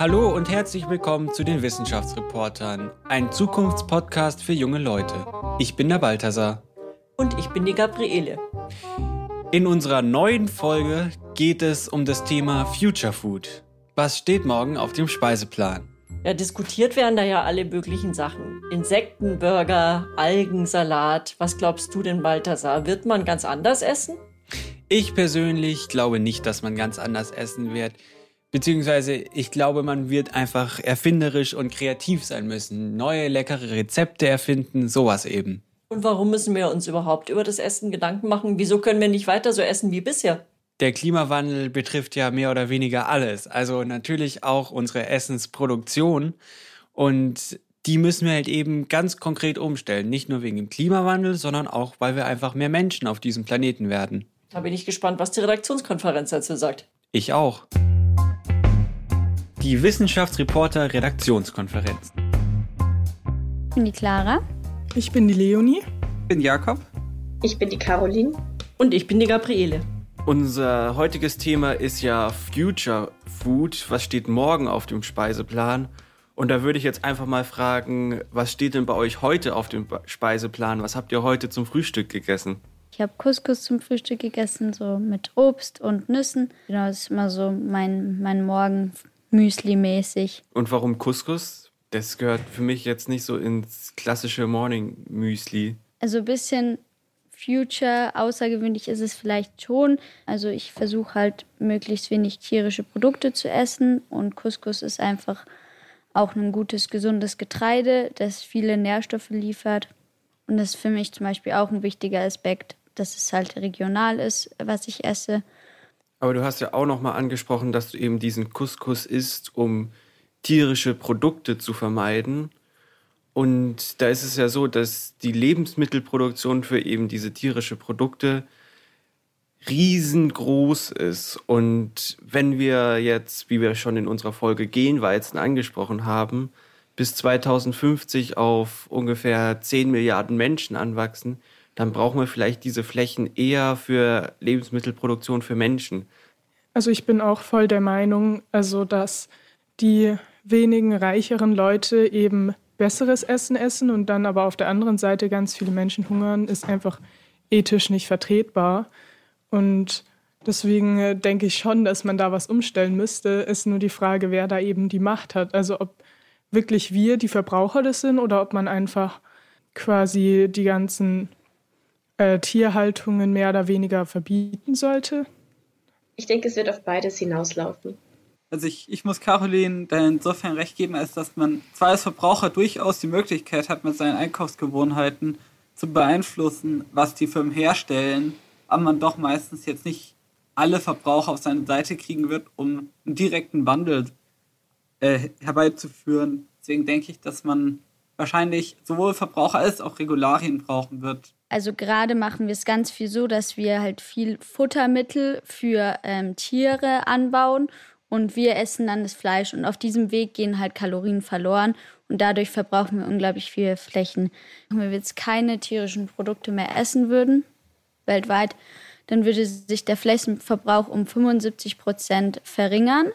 Hallo und herzlich willkommen zu den Wissenschaftsreportern, ein Zukunftspodcast für junge Leute. Ich bin der Balthasar. Und ich bin die Gabriele. In unserer neuen Folge geht es um das Thema Future Food. Was steht morgen auf dem Speiseplan? Ja, diskutiert werden da ja alle möglichen Sachen. Insektenburger, Algensalat. Was glaubst du denn, Balthasar? Wird man ganz anders essen? Ich persönlich glaube nicht, dass man ganz anders essen wird. Beziehungsweise ich glaube, man wird einfach erfinderisch und kreativ sein müssen. Neue leckere Rezepte erfinden, sowas eben. Und warum müssen wir uns überhaupt über das Essen Gedanken machen? Wieso können wir nicht weiter so essen wie bisher? Der Klimawandel betrifft ja mehr oder weniger alles. Also natürlich auch unsere Essensproduktion. Und die müssen wir halt eben ganz konkret umstellen. Nicht nur wegen dem Klimawandel, sondern auch, weil wir einfach mehr Menschen auf diesem Planeten werden. Da bin ich gespannt, was die Redaktionskonferenz dazu sagt. Ich auch. Die Wissenschaftsreporter Redaktionskonferenz. Ich bin die Clara. Ich bin die Leonie. Ich bin Jakob. Ich bin die Caroline. Und ich bin die Gabriele. Unser heutiges Thema ist ja Future Food. Was steht morgen auf dem Speiseplan? Und da würde ich jetzt einfach mal fragen, was steht denn bei euch heute auf dem Speiseplan? Was habt ihr heute zum Frühstück gegessen? Ich habe Couscous zum Frühstück gegessen, so mit Obst und Nüssen. Genau, das ist immer so mein, mein Morgen Müsli-mäßig. Und warum Couscous? Das gehört für mich jetzt nicht so ins klassische Morning-Müsli. Also ein bisschen Future, außergewöhnlich ist es vielleicht schon. Also ich versuche halt möglichst wenig tierische Produkte zu essen und Couscous ist einfach auch ein gutes, gesundes Getreide, das viele Nährstoffe liefert. Und das ist für mich zum Beispiel auch ein wichtiger Aspekt, dass es halt regional ist, was ich esse. Aber du hast ja auch noch mal angesprochen, dass du eben diesen Couscous isst, um tierische Produkte zu vermeiden. Und da ist es ja so, dass die Lebensmittelproduktion für eben diese tierische Produkte riesengroß ist. Und wenn wir jetzt, wie wir schon in unserer Folge Genweizen angesprochen haben, bis 2050 auf ungefähr 10 Milliarden Menschen anwachsen, dann brauchen wir vielleicht diese Flächen eher für Lebensmittelproduktion für Menschen. Also ich bin auch voll der Meinung, also dass die wenigen reicheren Leute eben besseres Essen essen und dann aber auf der anderen Seite ganz viele Menschen hungern, ist einfach ethisch nicht vertretbar. Und deswegen äh, denke ich schon, dass man da was umstellen müsste. Ist nur die Frage, wer da eben die Macht hat. Also ob wirklich wir die Verbraucher das sind oder ob man einfach quasi die ganzen äh, Tierhaltungen mehr oder weniger verbieten sollte? Ich denke, es wird auf beides hinauslaufen. Also ich, ich muss Caroline da insofern recht geben, als dass man zwar als Verbraucher durchaus die Möglichkeit hat, mit seinen Einkaufsgewohnheiten zu beeinflussen, was die Firmen herstellen, aber man doch meistens jetzt nicht alle Verbraucher auf seine Seite kriegen wird, um einen direkten Wandel äh, herbeizuführen. Deswegen denke ich, dass man wahrscheinlich sowohl Verbraucher als auch Regularien brauchen wird. Also gerade machen wir es ganz viel so, dass wir halt viel Futtermittel für ähm, Tiere anbauen und wir essen dann das Fleisch und auf diesem Weg gehen halt Kalorien verloren und dadurch verbrauchen wir unglaublich viele Flächen. Wenn wir jetzt keine tierischen Produkte mehr essen würden, weltweit, dann würde sich der Flächenverbrauch um 75 Prozent verringern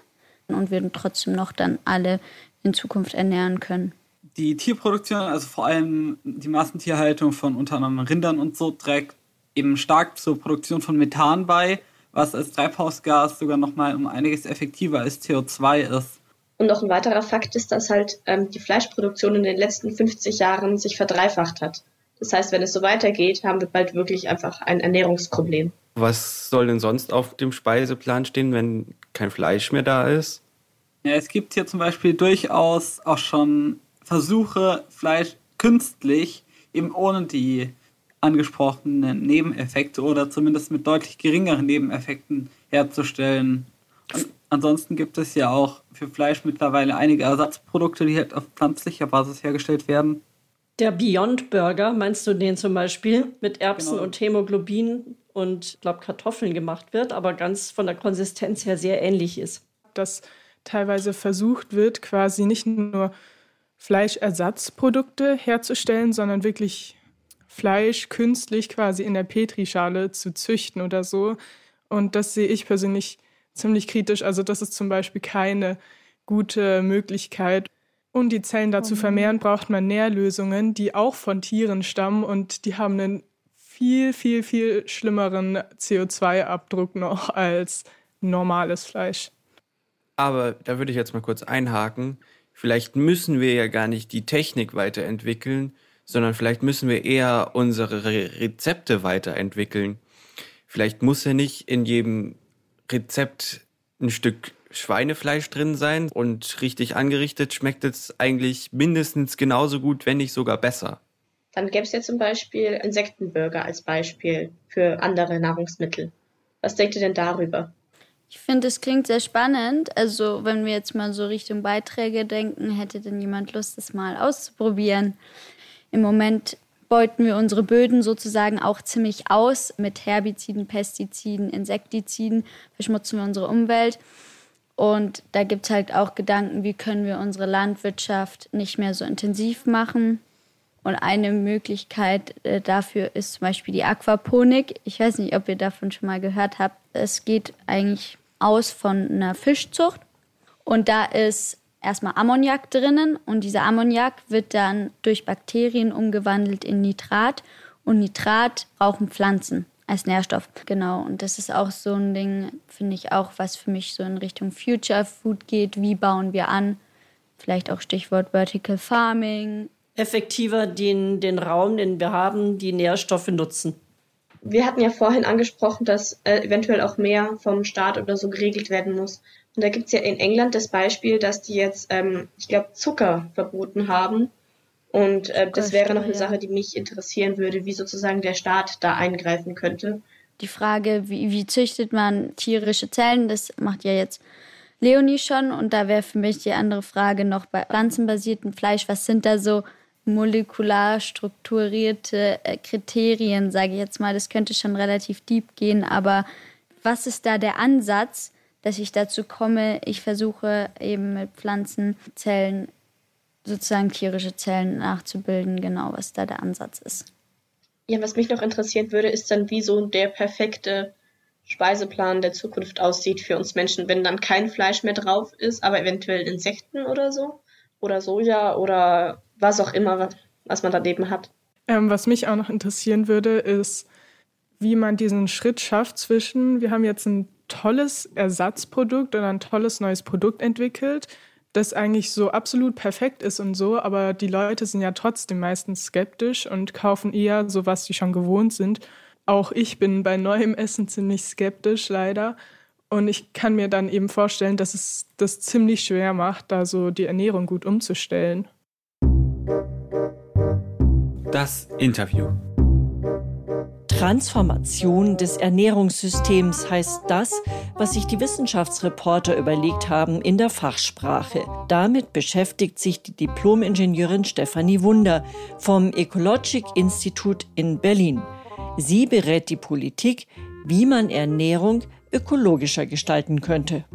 und würden trotzdem noch dann alle in Zukunft ernähren können die Tierproduktion, also vor allem die Massentierhaltung von unter anderem Rindern und so, trägt eben stark zur Produktion von Methan bei, was als Treibhausgas sogar nochmal um einiges effektiver als CO2 ist. Und noch ein weiterer Fakt ist, dass halt ähm, die Fleischproduktion in den letzten 50 Jahren sich verdreifacht hat. Das heißt, wenn es so weitergeht, haben wir bald wirklich einfach ein Ernährungsproblem. Was soll denn sonst auf dem Speiseplan stehen, wenn kein Fleisch mehr da ist? Ja, es gibt hier zum Beispiel durchaus auch schon Versuche, Fleisch künstlich, eben ohne die angesprochenen Nebeneffekte oder zumindest mit deutlich geringeren Nebeneffekten herzustellen. Und ansonsten gibt es ja auch für Fleisch mittlerweile einige Ersatzprodukte, die halt auf pflanzlicher Basis hergestellt werden. Der Beyond Burger, meinst du den zum Beispiel, mit Erbsen genau. und Hämoglobin und, ich glaube, Kartoffeln gemacht wird, aber ganz von der Konsistenz her sehr ähnlich ist? Dass teilweise versucht wird, quasi nicht nur Fleischersatzprodukte herzustellen, sondern wirklich Fleisch künstlich quasi in der Petrischale zu züchten oder so. Und das sehe ich persönlich ziemlich kritisch. Also, dass es zum Beispiel keine gute Möglichkeit. Um die Zellen dazu mhm. vermehren, braucht man Nährlösungen, die auch von Tieren stammen und die haben einen viel, viel, viel schlimmeren CO2-Abdruck noch als normales Fleisch. Aber da würde ich jetzt mal kurz einhaken. Vielleicht müssen wir ja gar nicht die Technik weiterentwickeln, sondern vielleicht müssen wir eher unsere Rezepte weiterentwickeln. Vielleicht muss ja nicht in jedem Rezept ein Stück Schweinefleisch drin sein und richtig angerichtet schmeckt es eigentlich mindestens genauso gut, wenn nicht sogar besser. Dann gäbe es ja zum Beispiel Insektenburger als Beispiel für andere Nahrungsmittel. Was denkt ihr denn darüber? Ich finde, es klingt sehr spannend. Also, wenn wir jetzt mal so Richtung Beiträge denken, hätte denn jemand Lust, das mal auszuprobieren? Im Moment beuten wir unsere Böden sozusagen auch ziemlich aus mit Herbiziden, Pestiziden, Insektiziden, verschmutzen wir unsere Umwelt. Und da gibt es halt auch Gedanken, wie können wir unsere Landwirtschaft nicht mehr so intensiv machen. Und eine Möglichkeit äh, dafür ist zum Beispiel die Aquaponik. Ich weiß nicht, ob ihr davon schon mal gehört habt. Es geht eigentlich aus von einer Fischzucht. Und da ist erstmal Ammoniak drinnen. Und dieser Ammoniak wird dann durch Bakterien umgewandelt in Nitrat. Und Nitrat brauchen Pflanzen als Nährstoff. Genau, und das ist auch so ein Ding, finde ich auch, was für mich so in Richtung Future Food geht. Wie bauen wir an? Vielleicht auch Stichwort Vertical Farming. Effektiver den, den Raum, den wir haben, die Nährstoffe nutzen. Wir hatten ja vorhin angesprochen, dass äh, eventuell auch mehr vom Staat oder so geregelt werden muss. Und da gibt es ja in England das Beispiel, dass die jetzt, ähm, ich glaube, Zucker verboten haben und äh, das wäre noch eine ja. Sache, die mich interessieren würde, wie sozusagen der Staat da eingreifen könnte. Die Frage, wie, wie züchtet man tierische Zellen, das macht ja jetzt Leonie schon. Und da wäre für mich die andere Frage noch bei pflanzenbasiertem Fleisch, was sind da so molekular strukturierte äh, Kriterien, sage ich jetzt mal. Das könnte schon relativ deep gehen, aber was ist da der Ansatz, dass ich dazu komme, ich versuche eben mit Pflanzenzellen sozusagen tierische Zellen nachzubilden, genau was da der Ansatz ist. Ja, was mich noch interessieren würde, ist dann, wie so der perfekte Speiseplan der Zukunft aussieht für uns Menschen, wenn dann kein Fleisch mehr drauf ist, aber eventuell Insekten oder so oder Soja oder was auch immer, was man daneben hat. Ähm, was mich auch noch interessieren würde, ist, wie man diesen Schritt schafft zwischen, wir haben jetzt ein tolles Ersatzprodukt oder ein tolles neues Produkt entwickelt, das eigentlich so absolut perfekt ist und so, aber die Leute sind ja trotzdem meistens skeptisch und kaufen eher so, was sie schon gewohnt sind. Auch ich bin bei neuem Essen ziemlich skeptisch, leider. Und ich kann mir dann eben vorstellen, dass es das ziemlich schwer macht, da so die Ernährung gut umzustellen. Das Interview. Transformation des Ernährungssystems heißt das, was sich die Wissenschaftsreporter überlegt haben in der Fachsprache. Damit beschäftigt sich die Diplomingenieurin Stefanie Wunder vom Ecologic Institute in Berlin. Sie berät die Politik, wie man Ernährung ökologischer gestalten könnte.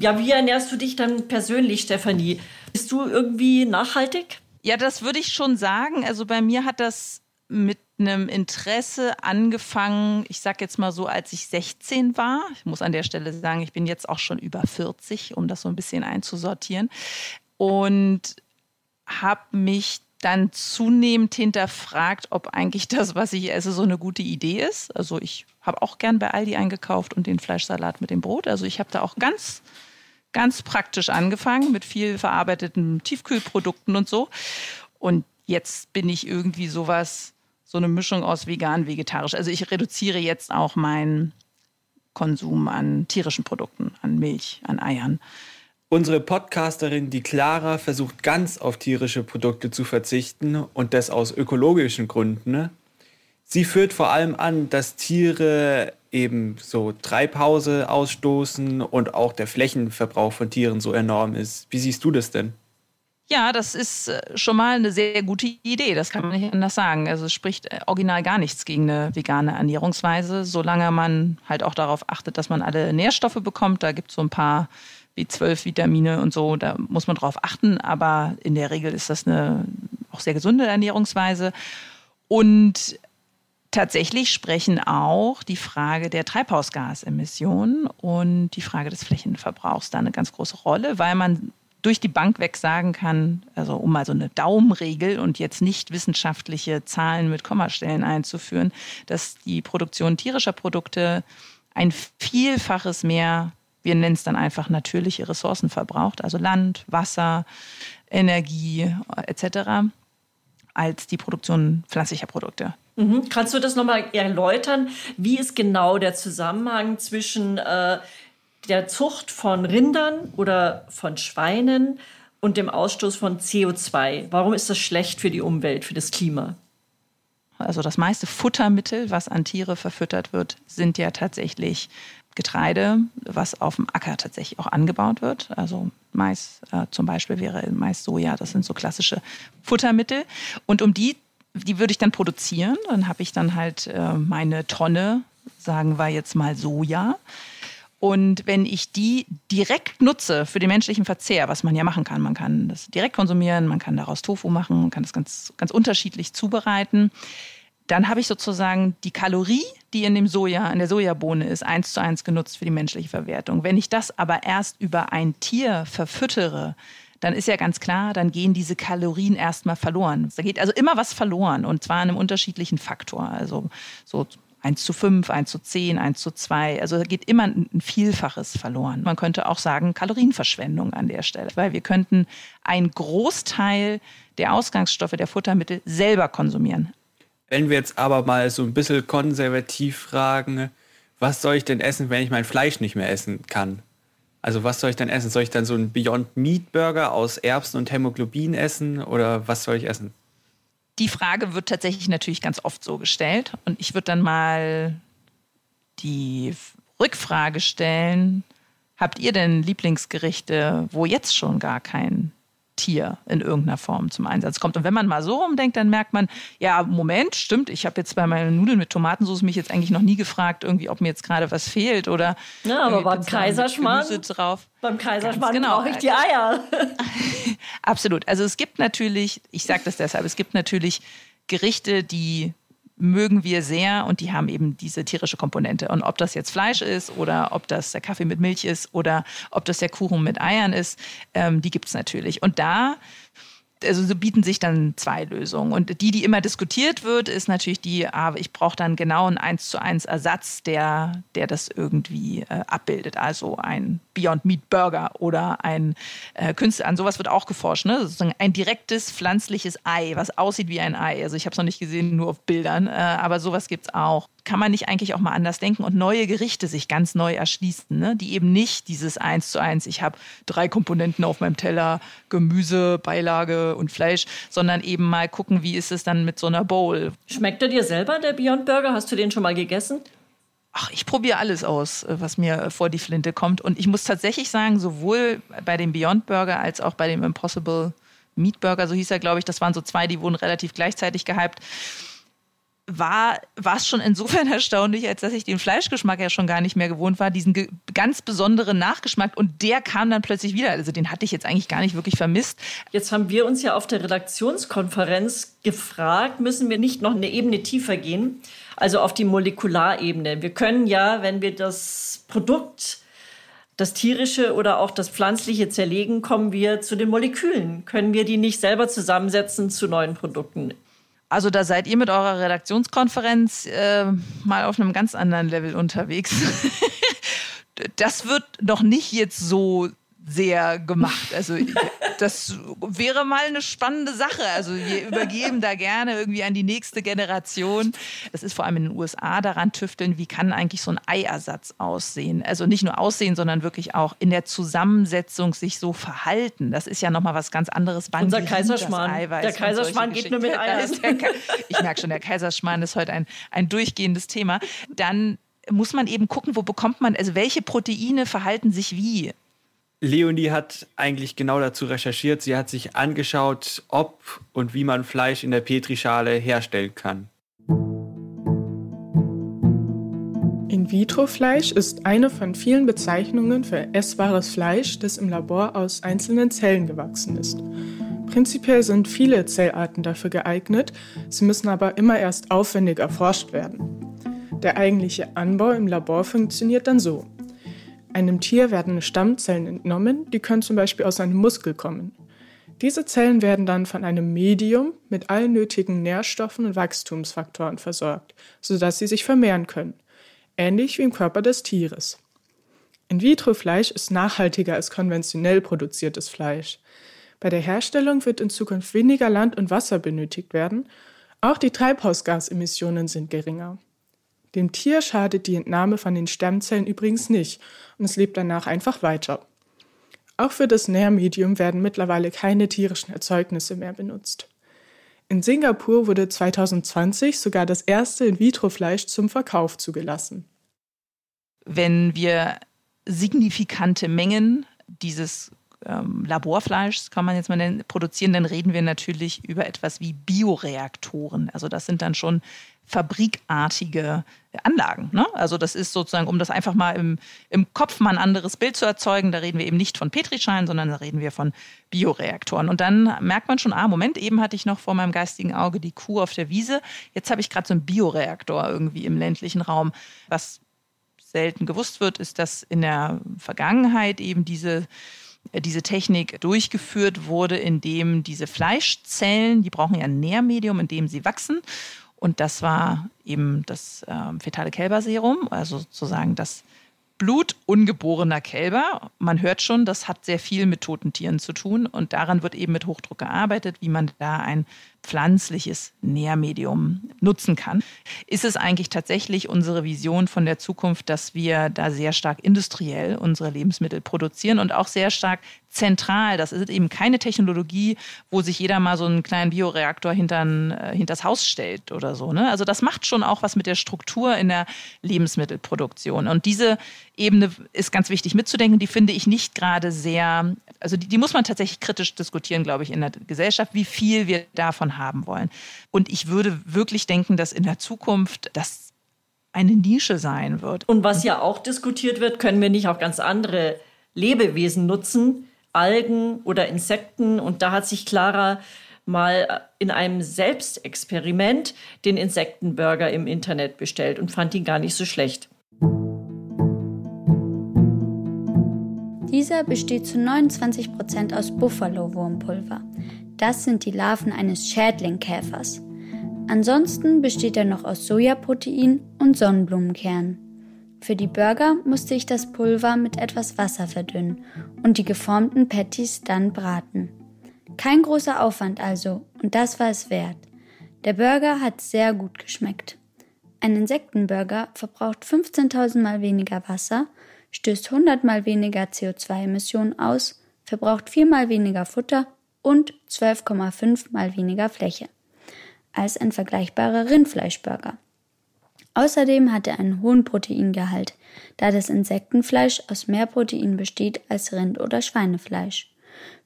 Ja, wie ernährst du dich dann persönlich, Stefanie? Bist du irgendwie nachhaltig? Ja, das würde ich schon sagen. Also bei mir hat das mit einem Interesse angefangen, ich sag jetzt mal so, als ich 16 war. Ich muss an der Stelle sagen, ich bin jetzt auch schon über 40, um das so ein bisschen einzusortieren. Und habe mich dann zunehmend hinterfragt, ob eigentlich das, was ich esse, so eine gute Idee ist. Also ich habe auch gern bei Aldi eingekauft und den Fleischsalat mit dem Brot. Also ich habe da auch ganz, ganz praktisch angefangen mit viel verarbeiteten Tiefkühlprodukten und so. Und jetzt bin ich irgendwie sowas so eine Mischung aus vegan, vegetarisch. Also ich reduziere jetzt auch meinen Konsum an tierischen Produkten, an Milch, an Eiern. Unsere Podcasterin, die Clara, versucht ganz auf tierische Produkte zu verzichten und das aus ökologischen Gründen. Sie führt vor allem an, dass Tiere eben so Treibhause ausstoßen und auch der Flächenverbrauch von Tieren so enorm ist. Wie siehst du das denn? Ja, das ist äh, schon mal eine sehr gute Idee, das kann man nicht anders sagen. Also es spricht äh, original gar nichts gegen eine vegane Ernährungsweise, solange man halt auch darauf achtet, dass man alle Nährstoffe bekommt. Da gibt es so ein paar B12-Vitamine und so, da muss man drauf achten, aber in der Regel ist das eine auch sehr gesunde Ernährungsweise. Und tatsächlich sprechen auch die Frage der Treibhausgasemissionen und die Frage des Flächenverbrauchs da eine ganz große Rolle, weil man durch die Bank weg sagen kann, also um mal so eine Daumenregel und jetzt nicht wissenschaftliche Zahlen mit Kommastellen einzuführen, dass die Produktion tierischer Produkte ein Vielfaches mehr, wir nennen es dann einfach natürliche Ressourcen verbraucht, also Land, Wasser, Energie etc., als die Produktion pflanzlicher Produkte. Mhm. Kannst du das nochmal erläutern? Wie ist genau der Zusammenhang zwischen äh, der Zucht von Rindern oder von Schweinen und dem Ausstoß von CO2. Warum ist das schlecht für die Umwelt, für das Klima? Also das meiste Futtermittel, was an Tiere verfüttert wird, sind ja tatsächlich Getreide, was auf dem Acker tatsächlich auch angebaut wird. Also Mais äh, zum Beispiel wäre Mais, Soja, das sind so klassische Futtermittel. Und um die, die würde ich dann produzieren. Dann habe ich dann halt äh, meine Tonne, sagen wir jetzt mal Soja. Und wenn ich die direkt nutze für den menschlichen Verzehr, was man ja machen kann, man kann das direkt konsumieren, man kann daraus Tofu machen, man kann das ganz, ganz unterschiedlich zubereiten, dann habe ich sozusagen die Kalorie, die in dem Soja, in der Sojabohne ist, eins zu eins genutzt für die menschliche Verwertung. Wenn ich das aber erst über ein Tier verfüttere, dann ist ja ganz klar, dann gehen diese Kalorien erstmal verloren. Da geht also immer was verloren und zwar in einem unterschiedlichen Faktor. Also so 1 zu 5, 1 zu 10, 1 zu 2. Also da geht immer ein Vielfaches verloren. Man könnte auch sagen Kalorienverschwendung an der Stelle, weil wir könnten einen Großteil der Ausgangsstoffe der Futtermittel selber konsumieren. Wenn wir jetzt aber mal so ein bisschen konservativ fragen, was soll ich denn essen, wenn ich mein Fleisch nicht mehr essen kann? Also was soll ich dann essen? Soll ich dann so einen Beyond Meat Burger aus Erbsen und Hämoglobin essen oder was soll ich essen? Die Frage wird tatsächlich natürlich ganz oft so gestellt. Und ich würde dann mal die Rückfrage stellen, habt ihr denn Lieblingsgerichte, wo jetzt schon gar kein Tier in irgendeiner Form zum Einsatz kommt. Und wenn man mal so rumdenkt, dann merkt man, ja, Moment, stimmt, ich habe jetzt bei meinen Nudeln mit Tomatensauce mich jetzt eigentlich noch nie gefragt, irgendwie, ob mir jetzt gerade was fehlt oder Ja, aber beim Kaiserschmarrn, drauf. beim Kaiserschmarrn genau. brauche ich die Eier. Absolut. Also es gibt natürlich, ich sage das deshalb, es gibt natürlich Gerichte, die mögen wir sehr und die haben eben diese tierische Komponente. Und ob das jetzt Fleisch ist oder ob das der Kaffee mit Milch ist oder ob das der Kuchen mit Eiern ist, ähm, die gibt es natürlich. Und da also so bieten sich dann zwei Lösungen. Und die, die immer diskutiert wird, ist natürlich die, ah, ich brauche dann genau einen 1 zu 1 Ersatz, der, der das irgendwie äh, abbildet. Also ein Beyond Meat Burger oder ein äh, Künstler. An sowas wird auch geforscht. Ne? Sozusagen ein direktes pflanzliches Ei, was aussieht wie ein Ei. Also ich habe es noch nicht gesehen, nur auf Bildern. Äh, aber sowas gibt es auch kann man nicht eigentlich auch mal anders denken und neue Gerichte sich ganz neu erschließen, ne? die eben nicht dieses eins zu eins, ich habe drei Komponenten auf meinem Teller, Gemüse, Beilage und Fleisch, sondern eben mal gucken, wie ist es dann mit so einer Bowl. Schmeckt er dir selber, der Beyond Burger? Hast du den schon mal gegessen? Ach, ich probiere alles aus, äh, was mir äh, vor die Flinte kommt. Und ich muss tatsächlich sagen, sowohl bei dem Beyond Burger als auch bei dem Impossible Meat Burger, so hieß er, glaube ich, das waren so zwei, die wurden relativ gleichzeitig gehypt war es schon insofern erstaunlich, als dass ich den Fleischgeschmack ja schon gar nicht mehr gewohnt war, diesen ganz besonderen Nachgeschmack und der kam dann plötzlich wieder. Also den hatte ich jetzt eigentlich gar nicht wirklich vermisst. Jetzt haben wir uns ja auf der Redaktionskonferenz gefragt, müssen wir nicht noch eine Ebene tiefer gehen, also auf die Molekularebene. Wir können ja, wenn wir das Produkt das tierische oder auch das pflanzliche zerlegen, kommen wir zu den Molekülen. Können wir die nicht selber zusammensetzen zu neuen Produkten? Also da seid ihr mit eurer Redaktionskonferenz äh, mal auf einem ganz anderen Level unterwegs. das wird noch nicht jetzt so sehr gemacht. Also das wäre mal eine spannende Sache. Also wir übergeben da gerne irgendwie an die nächste Generation. Das ist vor allem in den USA daran tüfteln, wie kann eigentlich so ein Eiersatz aussehen. Also nicht nur aussehen, sondern wirklich auch in der Zusammensetzung sich so verhalten. Das ist ja nochmal was ganz anderes. Wann Unser Kaiserschmarrn. Der Kaiserschmarrn geht nur mit Eiern. ich merke schon, der Kaiserschmarrn ist heute ein, ein durchgehendes Thema. Dann muss man eben gucken, wo bekommt man, also welche Proteine verhalten sich wie. Leonie hat eigentlich genau dazu recherchiert. Sie hat sich angeschaut, ob und wie man Fleisch in der Petrischale herstellen kann. In-vitro-Fleisch ist eine von vielen Bezeichnungen für essbares Fleisch, das im Labor aus einzelnen Zellen gewachsen ist. Prinzipiell sind viele Zellarten dafür geeignet, sie müssen aber immer erst aufwendig erforscht werden. Der eigentliche Anbau im Labor funktioniert dann so. Einem Tier werden Stammzellen entnommen, die können zum Beispiel aus einem Muskel kommen. Diese Zellen werden dann von einem Medium mit allen nötigen Nährstoffen und Wachstumsfaktoren versorgt, sodass sie sich vermehren können, ähnlich wie im Körper des Tieres. In-vitro-Fleisch ist nachhaltiger als konventionell produziertes Fleisch. Bei der Herstellung wird in Zukunft weniger Land und Wasser benötigt werden. Auch die Treibhausgasemissionen sind geringer. Dem Tier schadet die Entnahme von den Stammzellen übrigens nicht und es lebt danach einfach weiter. Auch für das Nährmedium werden mittlerweile keine tierischen Erzeugnisse mehr benutzt. In Singapur wurde 2020 sogar das erste In-vitro-Fleisch zum Verkauf zugelassen. Wenn wir signifikante Mengen dieses ähm, Laborfleisch, kann man jetzt mal nennen, produzieren, dann reden wir natürlich über etwas wie Bioreaktoren. Also das sind dann schon fabrikartige Anlagen. Ne? Also das ist sozusagen, um das einfach mal im, im Kopf mal ein anderes Bild zu erzeugen, da reden wir eben nicht von Petrischalen, sondern da reden wir von Bioreaktoren. Und dann merkt man schon, ah, Moment, eben hatte ich noch vor meinem geistigen Auge die Kuh auf der Wiese, jetzt habe ich gerade so einen Bioreaktor irgendwie im ländlichen Raum. Was selten gewusst wird, ist, dass in der Vergangenheit eben diese diese Technik durchgeführt wurde, indem diese Fleischzellen, die brauchen ja ein Nährmedium, in dem sie wachsen. Und das war eben das äh, fetale Kälberserum, also sozusagen das Blut ungeborener Kälber. Man hört schon, das hat sehr viel mit toten Tieren zu tun und daran wird eben mit Hochdruck gearbeitet, wie man da ein pflanzliches Nährmedium nutzen kann. Ist es eigentlich tatsächlich unsere Vision von der Zukunft, dass wir da sehr stark industriell unsere Lebensmittel produzieren und auch sehr stark zentral. Das ist eben keine Technologie, wo sich jeder mal so einen kleinen Bioreaktor hintern, äh, hinters Haus stellt oder so. Ne? Also das macht schon auch was mit der Struktur in der Lebensmittelproduktion. Und diese Ebene ist ganz wichtig mitzudenken. Die finde ich nicht gerade sehr, also die, die muss man tatsächlich kritisch diskutieren, glaube ich, in der Gesellschaft, wie viel wir davon haben wollen. Und ich würde wirklich denken, dass in der Zukunft das eine Nische sein wird. Und was ja auch diskutiert wird, können wir nicht auch ganz andere Lebewesen nutzen, Algen oder Insekten. Und da hat sich Clara mal in einem Selbstexperiment den Insektenburger im Internet bestellt und fand ihn gar nicht so schlecht. Dieser besteht zu 29 Prozent aus Buffalo-Wurmpulver. Das sind die Larven eines Schädlingkäfers. Ansonsten besteht er noch aus Sojaprotein und Sonnenblumenkernen. Für die Burger musste ich das Pulver mit etwas Wasser verdünnen und die geformten Patties dann braten. Kein großer Aufwand also, und das war es wert. Der Burger hat sehr gut geschmeckt. Ein Insektenburger verbraucht 15.000 mal weniger Wasser, stößt 100 mal weniger CO2-Emissionen aus, verbraucht viermal weniger Futter und 12,5 mal weniger Fläche als ein vergleichbarer Rindfleischburger. Außerdem hat er einen hohen Proteingehalt, da das Insektenfleisch aus mehr Protein besteht als Rind- oder Schweinefleisch.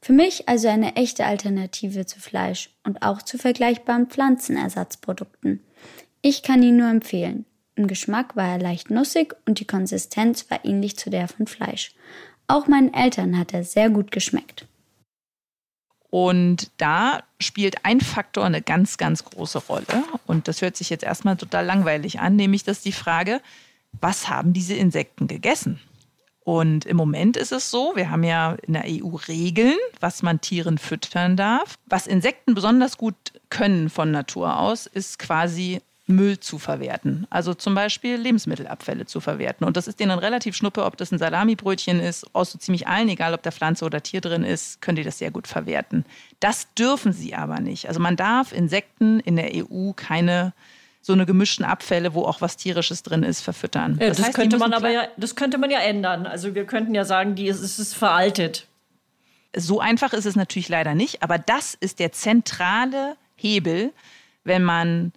Für mich also eine echte Alternative zu Fleisch und auch zu vergleichbaren Pflanzenersatzprodukten. Ich kann ihn nur empfehlen. Im Geschmack war er leicht nussig und die Konsistenz war ähnlich zu der von Fleisch. Auch meinen Eltern hat er sehr gut geschmeckt. Und da spielt ein Faktor eine ganz, ganz große Rolle. Und das hört sich jetzt erstmal total langweilig an, nämlich dass die Frage, was haben diese Insekten gegessen? Und im Moment ist es so, wir haben ja in der EU Regeln, was man Tieren füttern darf. Was Insekten besonders gut können von Natur aus, ist quasi Müll zu verwerten. Also zum Beispiel Lebensmittelabfälle zu verwerten. Und das ist denen relativ schnuppe, ob das ein Salamibrötchen ist, aus so ziemlich allen, egal ob da Pflanze oder Tier drin ist, können die das sehr gut verwerten. Das dürfen sie aber nicht. Also man darf Insekten in der EU keine so eine gemischten Abfälle, wo auch was tierisches drin ist, verfüttern. Ja, das, das heißt, könnte man aber ja, das könnte man ja ändern. Also wir könnten ja sagen, die, es ist veraltet. So einfach ist es natürlich leider nicht, aber das ist der zentrale Hebel, wenn man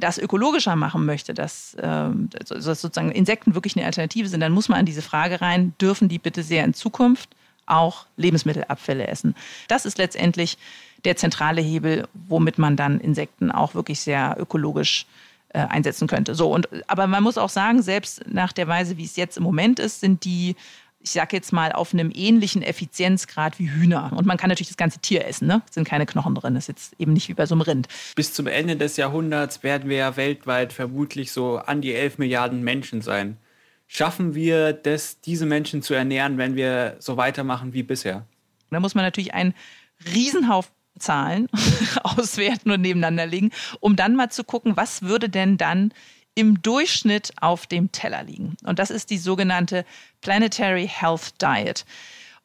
das ökologischer machen möchte, dass, äh, dass sozusagen Insekten wirklich eine Alternative sind, dann muss man an diese Frage rein, dürfen die bitte sehr in Zukunft auch Lebensmittelabfälle essen? Das ist letztendlich der zentrale Hebel, womit man dann Insekten auch wirklich sehr ökologisch äh, einsetzen könnte. So, und, aber man muss auch sagen, selbst nach der Weise, wie es jetzt im Moment ist, sind die ich sage jetzt mal, auf einem ähnlichen Effizienzgrad wie Hühner. Und man kann natürlich das ganze Tier essen, ne? Es sind keine Knochen drin, das ist jetzt eben nicht wie bei so einem Rind. Bis zum Ende des Jahrhunderts werden wir ja weltweit vermutlich so an die 11 Milliarden Menschen sein. Schaffen wir das, diese Menschen zu ernähren, wenn wir so weitermachen wie bisher? Da muss man natürlich einen Riesenhaufen Zahlen auswerten und nebeneinander legen, um dann mal zu gucken, was würde denn dann im Durchschnitt auf dem Teller liegen. Und das ist die sogenannte Planetary Health Diet.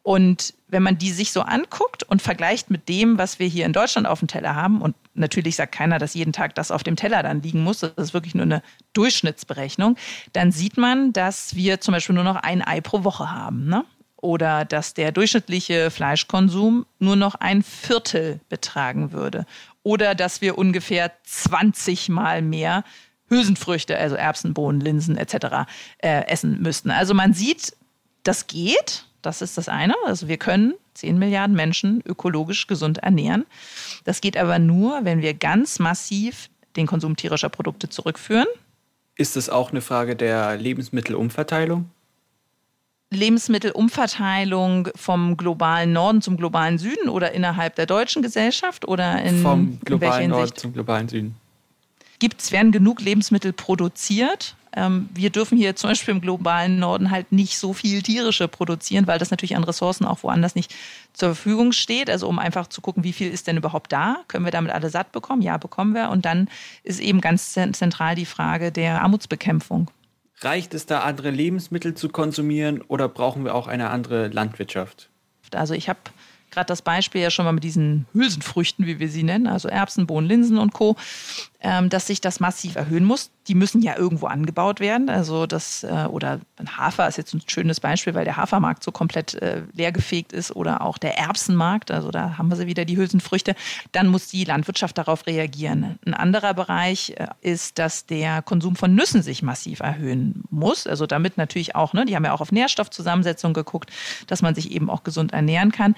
Und wenn man die sich so anguckt und vergleicht mit dem, was wir hier in Deutschland auf dem Teller haben, und natürlich sagt keiner, dass jeden Tag das auf dem Teller dann liegen muss, das ist wirklich nur eine Durchschnittsberechnung, dann sieht man, dass wir zum Beispiel nur noch ein Ei pro Woche haben. Ne? Oder dass der durchschnittliche Fleischkonsum nur noch ein Viertel betragen würde. Oder dass wir ungefähr 20 Mal mehr Hülsenfrüchte, also Erbsen, Bohnen, Linsen etc. Äh, essen müssten. Also man sieht, das geht. Das ist das eine. Also wir können 10 Milliarden Menschen ökologisch gesund ernähren. Das geht aber nur, wenn wir ganz massiv den Konsum tierischer Produkte zurückführen. Ist es auch eine Frage der Lebensmittelumverteilung? Lebensmittelumverteilung vom globalen Norden zum globalen Süden oder innerhalb der deutschen Gesellschaft oder in vom globalen Norden zum globalen Süden? Gibt es, werden genug Lebensmittel produziert. Ähm, wir dürfen hier zum Beispiel im globalen Norden halt nicht so viel tierische produzieren, weil das natürlich an Ressourcen auch woanders nicht zur Verfügung steht. Also um einfach zu gucken, wie viel ist denn überhaupt da? Können wir damit alle satt bekommen? Ja, bekommen wir. Und dann ist eben ganz zentral die Frage der Armutsbekämpfung. Reicht es da, andere Lebensmittel zu konsumieren oder brauchen wir auch eine andere Landwirtschaft? Also ich habe gerade das Beispiel ja schon mal mit diesen Hülsenfrüchten, wie wir sie nennen, also Erbsen, Bohnen, Linsen und Co., dass sich das massiv erhöhen muss. Die müssen ja irgendwo angebaut werden. Also das, äh, oder ein Hafer ist jetzt ein schönes Beispiel, weil der Hafermarkt so komplett äh, leergefegt ist oder auch der Erbsenmarkt, also da haben wir sie wieder, die Hülsenfrüchte. Dann muss die Landwirtschaft darauf reagieren. Ein anderer Bereich äh, ist, dass der Konsum von Nüssen sich massiv erhöhen muss. Also damit natürlich auch, ne, die haben ja auch auf Nährstoffzusammensetzung geguckt, dass man sich eben auch gesund ernähren kann.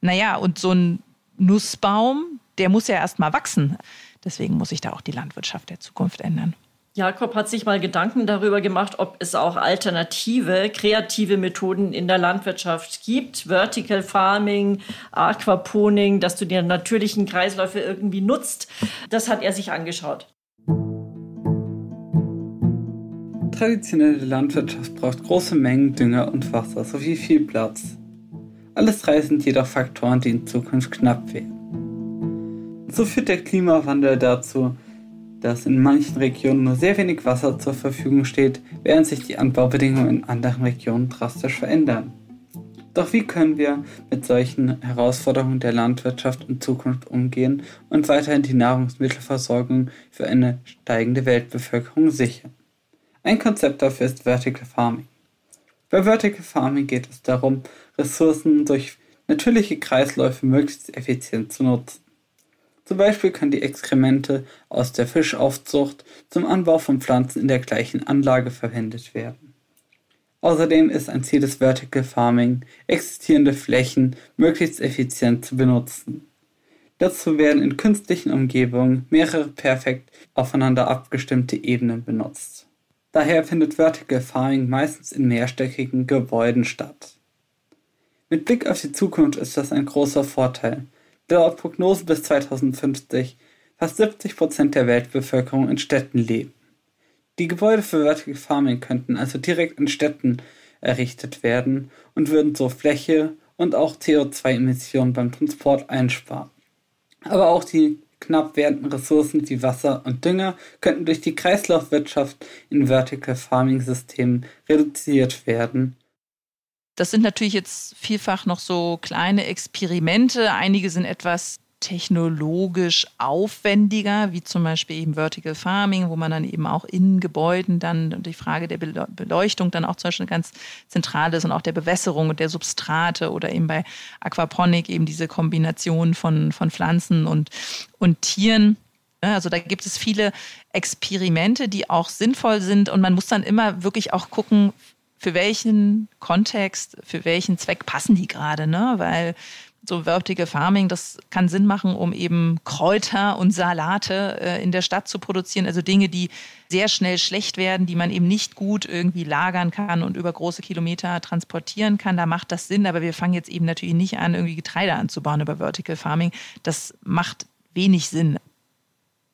Naja, und so ein Nussbaum, der muss ja erst mal wachsen. Deswegen muss sich da auch die Landwirtschaft der Zukunft ändern. Jakob hat sich mal Gedanken darüber gemacht, ob es auch alternative, kreative Methoden in der Landwirtschaft gibt. Vertical Farming, Aquaponing, dass du die natürlichen Kreisläufe irgendwie nutzt. Das hat er sich angeschaut. Traditionelle Landwirtschaft braucht große Mengen Dünger und Wasser sowie viel Platz. Alles drei sind jedoch Faktoren, die in Zukunft knapp werden. So führt der Klimawandel dazu, dass in manchen Regionen nur sehr wenig Wasser zur Verfügung steht, während sich die Anbaubedingungen in anderen Regionen drastisch verändern. Doch wie können wir mit solchen Herausforderungen der Landwirtschaft in Zukunft umgehen und weiterhin die Nahrungsmittelversorgung für eine steigende Weltbevölkerung sichern? Ein Konzept dafür ist Vertical Farming. Bei Vertical Farming geht es darum, Ressourcen durch natürliche Kreisläufe möglichst effizient zu nutzen. Zum Beispiel können die Exkremente aus der Fischaufzucht zum Anbau von Pflanzen in der gleichen Anlage verwendet werden. Außerdem ist ein Ziel des Vertical Farming, existierende Flächen möglichst effizient zu benutzen. Dazu werden in künstlichen Umgebungen mehrere perfekt aufeinander abgestimmte Ebenen benutzt. Daher findet Vertical Farming meistens in mehrstöckigen Gebäuden statt. Mit Blick auf die Zukunft ist das ein großer Vorteil, laut Prognosen bis 2050 fast 70 Prozent der Weltbevölkerung in Städten leben. Die Gebäude für Vertical Farming könnten also direkt in Städten errichtet werden und würden so Fläche und auch CO2-Emissionen beim Transport einsparen. Aber auch die knapp werdenden Ressourcen wie Wasser und Dünger könnten durch die Kreislaufwirtschaft in Vertical Farming Systemen reduziert werden. Das sind natürlich jetzt vielfach noch so kleine Experimente. Einige sind etwas technologisch aufwendiger, wie zum Beispiel eben Vertical Farming, wo man dann eben auch in Gebäuden dann die Frage der Beleuchtung dann auch zum Beispiel ganz zentral ist und auch der Bewässerung und der Substrate oder eben bei Aquaponik eben diese Kombination von, von Pflanzen und, und Tieren. Also da gibt es viele Experimente, die auch sinnvoll sind und man muss dann immer wirklich auch gucken, für welchen Kontext, für welchen Zweck passen die gerade, ne? Weil so Vertical Farming, das kann Sinn machen, um eben Kräuter und Salate äh, in der Stadt zu produzieren. Also Dinge, die sehr schnell schlecht werden, die man eben nicht gut irgendwie lagern kann und über große Kilometer transportieren kann. Da macht das Sinn. Aber wir fangen jetzt eben natürlich nicht an, irgendwie Getreide anzubauen über Vertical Farming. Das macht wenig Sinn.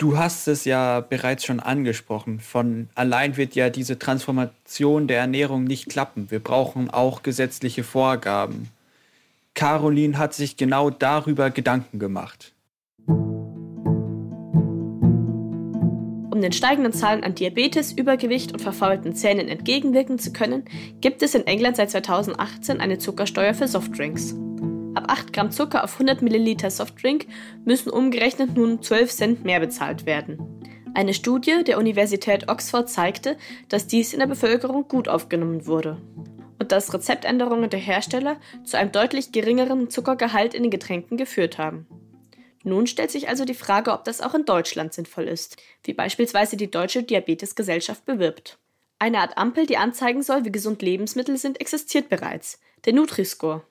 Du hast es ja bereits schon angesprochen. Von allein wird ja diese Transformation der Ernährung nicht klappen. Wir brauchen auch gesetzliche Vorgaben. Caroline hat sich genau darüber Gedanken gemacht. Um den steigenden Zahlen an Diabetes, Übergewicht und verfaulten Zähnen entgegenwirken zu können, gibt es in England seit 2018 eine Zuckersteuer für Softdrinks. Ab 8 Gramm Zucker auf 100 Milliliter Softdrink müssen umgerechnet nun 12 Cent mehr bezahlt werden. Eine Studie der Universität Oxford zeigte, dass dies in der Bevölkerung gut aufgenommen wurde und dass Rezeptänderungen der Hersteller zu einem deutlich geringeren Zuckergehalt in den Getränken geführt haben. Nun stellt sich also die Frage, ob das auch in Deutschland sinnvoll ist, wie beispielsweise die Deutsche Diabetesgesellschaft bewirbt. Eine Art Ampel, die anzeigen soll, wie gesund Lebensmittel sind, existiert bereits, der Nutri-Score.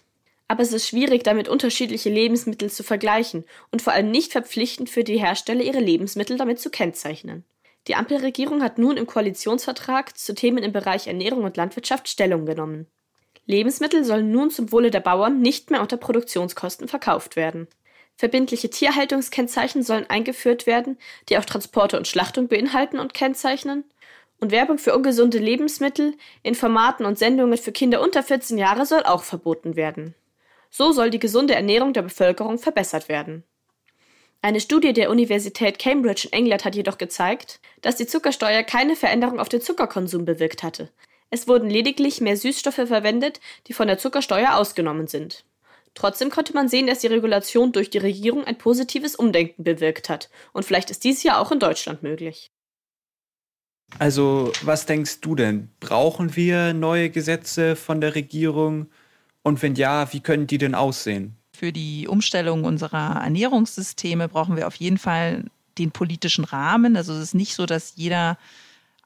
Aber es ist schwierig, damit unterschiedliche Lebensmittel zu vergleichen und vor allem nicht verpflichtend für die Hersteller, ihre Lebensmittel damit zu kennzeichnen. Die Ampelregierung hat nun im Koalitionsvertrag zu Themen im Bereich Ernährung und Landwirtschaft Stellung genommen. Lebensmittel sollen nun zum Wohle der Bauern nicht mehr unter Produktionskosten verkauft werden. Verbindliche Tierhaltungskennzeichen sollen eingeführt werden, die auch Transporte und Schlachtung beinhalten und kennzeichnen. Und Werbung für ungesunde Lebensmittel in Formaten und Sendungen für Kinder unter 14 Jahre soll auch verboten werden. So soll die gesunde Ernährung der Bevölkerung verbessert werden. Eine Studie der Universität Cambridge in England hat jedoch gezeigt, dass die Zuckersteuer keine Veränderung auf den Zuckerkonsum bewirkt hatte. Es wurden lediglich mehr Süßstoffe verwendet, die von der Zuckersteuer ausgenommen sind. Trotzdem konnte man sehen, dass die Regulation durch die Regierung ein positives Umdenken bewirkt hat. Und vielleicht ist dies ja auch in Deutschland möglich. Also, was denkst du denn? Brauchen wir neue Gesetze von der Regierung? Und wenn ja, wie können die denn aussehen? Für die Umstellung unserer Ernährungssysteme brauchen wir auf jeden Fall den politischen Rahmen. Also es ist nicht so, dass jeder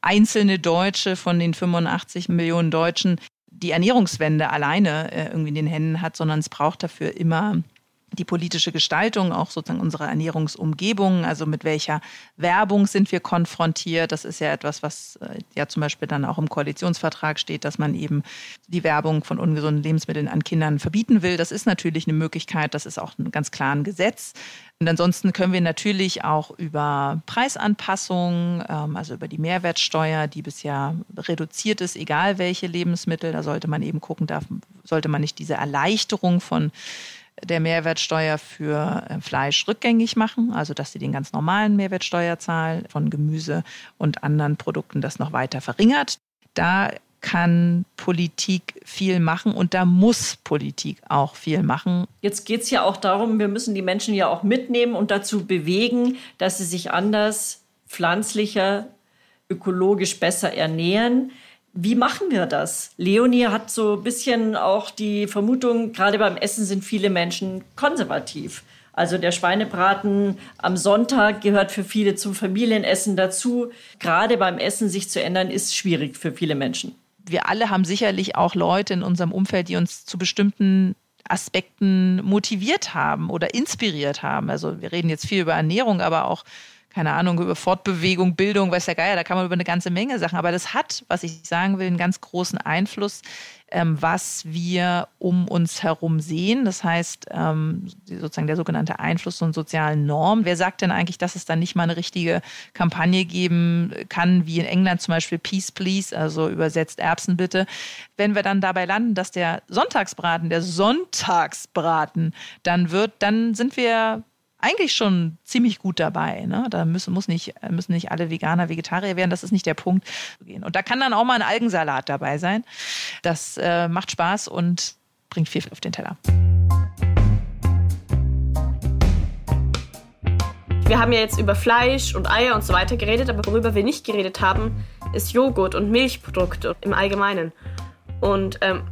einzelne Deutsche von den 85 Millionen Deutschen die Ernährungswende alleine äh, irgendwie in den Händen hat, sondern es braucht dafür immer die politische Gestaltung, auch sozusagen unserer Ernährungsumgebung, also mit welcher Werbung sind wir konfrontiert. Das ist ja etwas, was äh, ja zum Beispiel dann auch im Koalitionsvertrag steht, dass man eben die Werbung von ungesunden Lebensmitteln an Kindern verbieten will. Das ist natürlich eine Möglichkeit, das ist auch ein ganz klares Gesetz. Und ansonsten können wir natürlich auch über Preisanpassungen, ähm, also über die Mehrwertsteuer, die bisher reduziert ist, egal welche Lebensmittel, da sollte man eben gucken, da sollte man nicht diese Erleichterung von der Mehrwertsteuer für äh, Fleisch rückgängig machen, also dass sie den ganz normalen Mehrwertsteuerzahl von Gemüse und anderen Produkten das noch weiter verringert. Da kann Politik viel machen und da muss Politik auch viel machen. Jetzt geht es ja auch darum, wir müssen die Menschen ja auch mitnehmen und dazu bewegen, dass sie sich anders, pflanzlicher, ökologisch besser ernähren. Wie machen wir das? Leonie hat so ein bisschen auch die Vermutung, gerade beim Essen sind viele Menschen konservativ. Also der Schweinebraten am Sonntag gehört für viele zum Familienessen dazu. Gerade beim Essen sich zu ändern, ist schwierig für viele Menschen. Wir alle haben sicherlich auch Leute in unserem Umfeld, die uns zu bestimmten Aspekten motiviert haben oder inspiriert haben. Also wir reden jetzt viel über Ernährung, aber auch keine Ahnung, über Fortbewegung, Bildung, weiß der Geier, da kann man über eine ganze Menge Sachen. Aber das hat, was ich sagen will, einen ganz großen Einfluss, ähm, was wir um uns herum sehen. Das heißt, ähm, sozusagen der sogenannte Einfluss von sozialen Normen. Wer sagt denn eigentlich, dass es dann nicht mal eine richtige Kampagne geben kann, wie in England zum Beispiel Peace Please, also übersetzt Erbsen bitte. Wenn wir dann dabei landen, dass der Sonntagsbraten, der Sonntagsbraten dann wird, dann sind wir eigentlich schon ziemlich gut dabei. Ne? Da müssen, muss nicht, müssen nicht alle Veganer, Vegetarier werden. Das ist nicht der Punkt. Und da kann dann auch mal ein Algensalat dabei sein. Das äh, macht Spaß und bringt viel auf den Teller. Wir haben ja jetzt über Fleisch und Eier und so weiter geredet, aber worüber wir nicht geredet haben, ist Joghurt und Milchprodukte im Allgemeinen. Und ähm,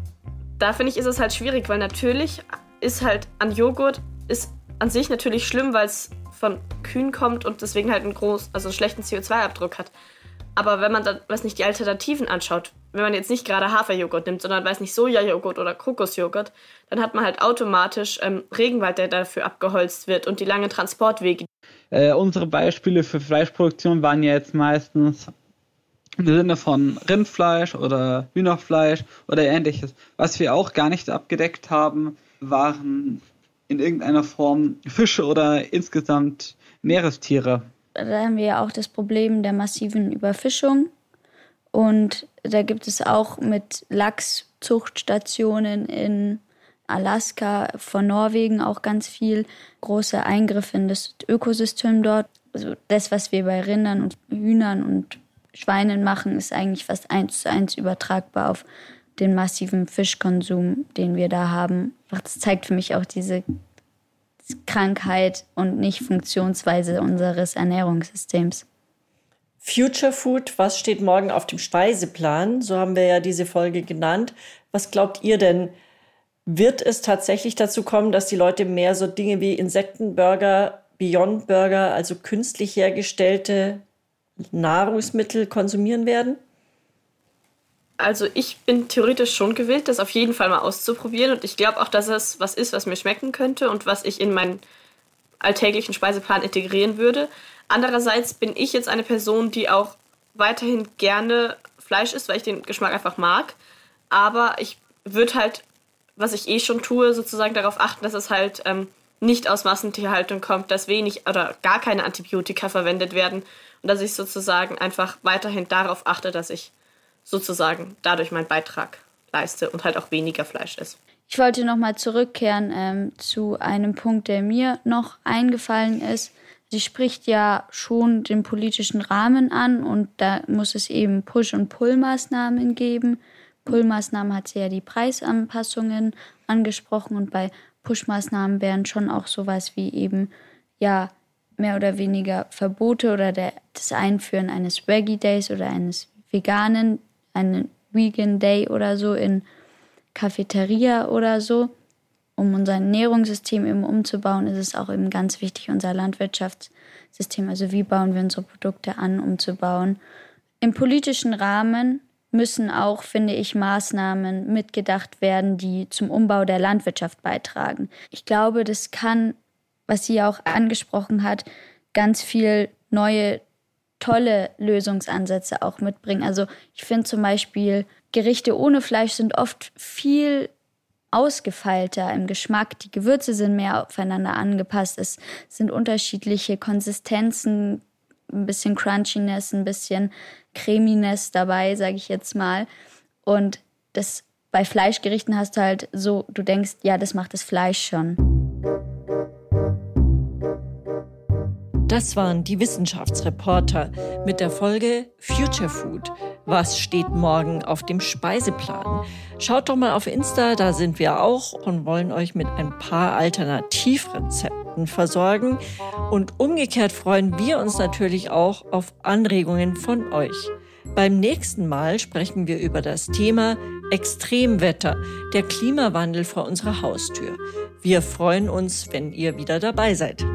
da finde ich, ist es halt schwierig, weil natürlich ist halt an Joghurt ist an sich natürlich schlimm, weil es von Kühen kommt und deswegen halt einen groß, also einen schlechten CO2-Abdruck hat. Aber wenn man dann, weiß nicht, die Alternativen anschaut, wenn man jetzt nicht gerade Haferjoghurt nimmt, sondern, weiß nicht, Sojajoghurt oder Kokosjoghurt, dann hat man halt automatisch ähm, Regenwald, der dafür abgeholzt wird und die langen Transportwege. Äh, unsere Beispiele für Fleischproduktion waren ja jetzt meistens im Sinne von Rindfleisch oder Hühnerfleisch oder ähnliches. Was wir auch gar nicht abgedeckt haben, waren in irgendeiner Form Fische oder insgesamt Meerestiere. Da haben wir ja auch das Problem der massiven Überfischung. Und da gibt es auch mit Lachszuchtstationen in Alaska, von Norwegen auch ganz viel große Eingriffe in das Ökosystem dort. Also das, was wir bei Rindern und Hühnern und Schweinen machen, ist eigentlich fast eins zu eins übertragbar auf den massiven Fischkonsum, den wir da haben. Das zeigt für mich auch diese Krankheit und nicht Funktionsweise unseres Ernährungssystems. Future Food, was steht morgen auf dem Speiseplan? So haben wir ja diese Folge genannt. Was glaubt ihr denn? Wird es tatsächlich dazu kommen, dass die Leute mehr so Dinge wie Insektenburger, Beyond Burger, also künstlich hergestellte Nahrungsmittel konsumieren werden? Also ich bin theoretisch schon gewillt, das auf jeden Fall mal auszuprobieren und ich glaube auch, dass es was ist, was mir schmecken könnte und was ich in meinen alltäglichen Speiseplan integrieren würde. Andererseits bin ich jetzt eine Person, die auch weiterhin gerne Fleisch isst, weil ich den Geschmack einfach mag. Aber ich würde halt, was ich eh schon tue, sozusagen darauf achten, dass es halt ähm, nicht aus Massentierhaltung kommt, dass wenig oder gar keine Antibiotika verwendet werden und dass ich sozusagen einfach weiterhin darauf achte, dass ich sozusagen dadurch meinen Beitrag leiste und halt auch weniger Fleisch esse. Ich wollte nochmal zurückkehren ähm, zu einem Punkt, der mir noch eingefallen ist. Sie spricht ja schon den politischen Rahmen an und da muss es eben Push- und Pull-Maßnahmen geben. Pull-Maßnahmen hat sie ja die Preisanpassungen angesprochen und bei Push-Maßnahmen wären schon auch sowas wie eben ja mehr oder weniger Verbote oder der, das Einführen eines Veggie Days oder eines veganen einen Vegan Day oder so in Cafeteria oder so. Um unser Ernährungssystem eben umzubauen, ist es auch eben ganz wichtig, unser Landwirtschaftssystem, also wie bauen wir unsere Produkte an, umzubauen. Im politischen Rahmen müssen auch, finde ich, Maßnahmen mitgedacht werden, die zum Umbau der Landwirtschaft beitragen. Ich glaube, das kann, was sie auch angesprochen hat, ganz viel neue tolle Lösungsansätze auch mitbringen. Also ich finde zum Beispiel, Gerichte ohne Fleisch sind oft viel ausgefeilter im Geschmack. Die Gewürze sind mehr aufeinander angepasst. Es sind unterschiedliche Konsistenzen, ein bisschen Crunchiness, ein bisschen Creminess dabei, sage ich jetzt mal. Und das bei Fleischgerichten hast du halt so, du denkst, ja, das macht das Fleisch schon. Das waren die Wissenschaftsreporter mit der Folge Future Food. Was steht morgen auf dem Speiseplan? Schaut doch mal auf Insta, da sind wir auch und wollen euch mit ein paar Alternativrezepten versorgen. Und umgekehrt freuen wir uns natürlich auch auf Anregungen von euch. Beim nächsten Mal sprechen wir über das Thema Extremwetter, der Klimawandel vor unserer Haustür. Wir freuen uns, wenn ihr wieder dabei seid.